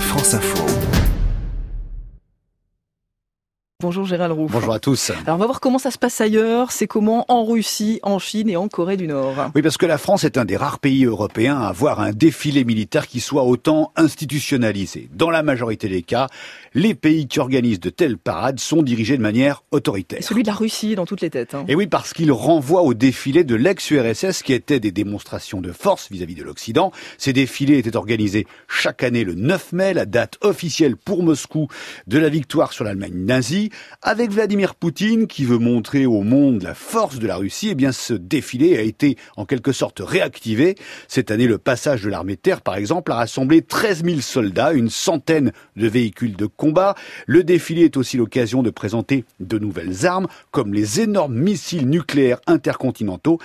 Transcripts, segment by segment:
France Info. Bonjour Gérald Roux. Bonjour à tous. Alors on va voir comment ça se passe ailleurs, c'est comment en Russie, en Chine et en Corée du Nord. Oui, parce que la France est un des rares pays européens à avoir un défilé militaire qui soit autant institutionnalisé. Dans la majorité des cas, les pays qui organisent de telles parades sont dirigés de manière autoritaire. Et celui de la Russie dans toutes les têtes. Hein. Et oui, parce qu'il renvoie au défilé de l'ex-URSS qui étaient des démonstrations de force vis-à-vis de l'Occident. Ces défilés étaient organisés chaque année le 9 mai, la date officielle pour Moscou de la victoire sur l'Allemagne nazie avec Vladimir Poutine qui veut montrer au monde la force de la Russie, eh bien ce défilé a été en quelque sorte réactivé. Cette année, le passage de l'armée de terre, par exemple, a rassemblé 13 000 soldats, une centaine de véhicules de combat. Le défilé est aussi l'occasion de présenter de nouvelles armes, comme les énormes missiles nucléaires intercontinentaux.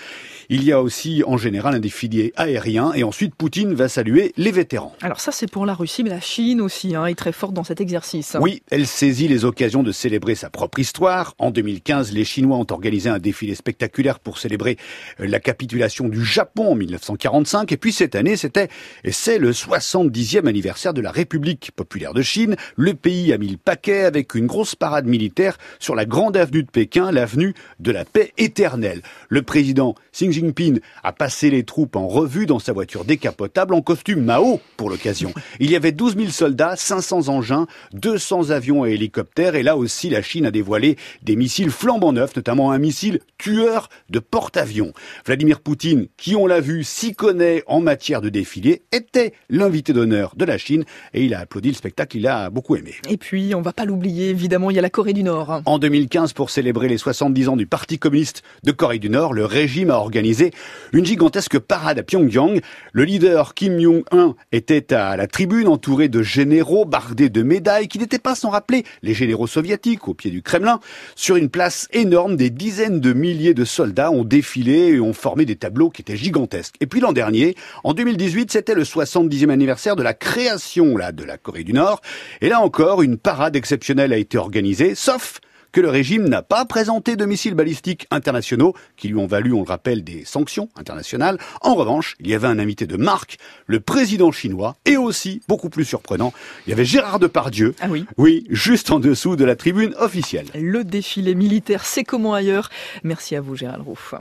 Il y a aussi en général un défilé aérien et ensuite Poutine va saluer les vétérans. Alors ça c'est pour la Russie, mais la Chine aussi hein, est très forte dans cet exercice. Oui, elle saisit les occasions de célébrer célébrer sa propre histoire. En 2015, les Chinois ont organisé un défilé spectaculaire pour célébrer la capitulation du Japon en 1945. Et puis cette année, c'était et c'est le 70e anniversaire de la République populaire de Chine. Le pays a mis le paquet avec une grosse parade militaire sur la grande avenue de Pékin, l'avenue de la paix éternelle. Le président Xi Jinping a passé les troupes en revue dans sa voiture décapotable en costume Mao pour l'occasion. Il y avait 12 000 soldats, 500 engins, 200 avions et hélicoptères et là aussi la Chine a dévoilé des missiles flambant neufs, notamment un missile tueur de porte-avions. Vladimir Poutine, qui on l'a vu, s'y connaît en matière de défilé, était l'invité d'honneur de la Chine et il a applaudi le spectacle, il a beaucoup aimé. Et puis, on va pas l'oublier, évidemment, il y a la Corée du Nord. En 2015, pour célébrer les 70 ans du Parti communiste de Corée du Nord, le régime a organisé une gigantesque parade à Pyongyang. Le leader Kim Jong-un était à la tribune entouré de généraux bardés de médailles qui n'étaient pas sans rappeler les généraux soviétiques au pied du Kremlin. Sur une place énorme, des dizaines de milliers de soldats ont défilé et ont formé des tableaux qui étaient gigantesques. Et puis l'an dernier, en 2018, c'était le 70e anniversaire de la création là, de la Corée du Nord. Et là encore, une parade exceptionnelle a été organisée, sauf que le régime n'a pas présenté de missiles balistiques internationaux qui lui ont valu, on le rappelle, des sanctions internationales. En revanche, il y avait un invité de marque, le président chinois, et aussi, beaucoup plus surprenant, il y avait Gérard Depardieu. Ah oui. Oui, juste en dessous de la tribune officielle. Le défilé militaire, c'est comment ailleurs? Merci à vous, Gérald Roux.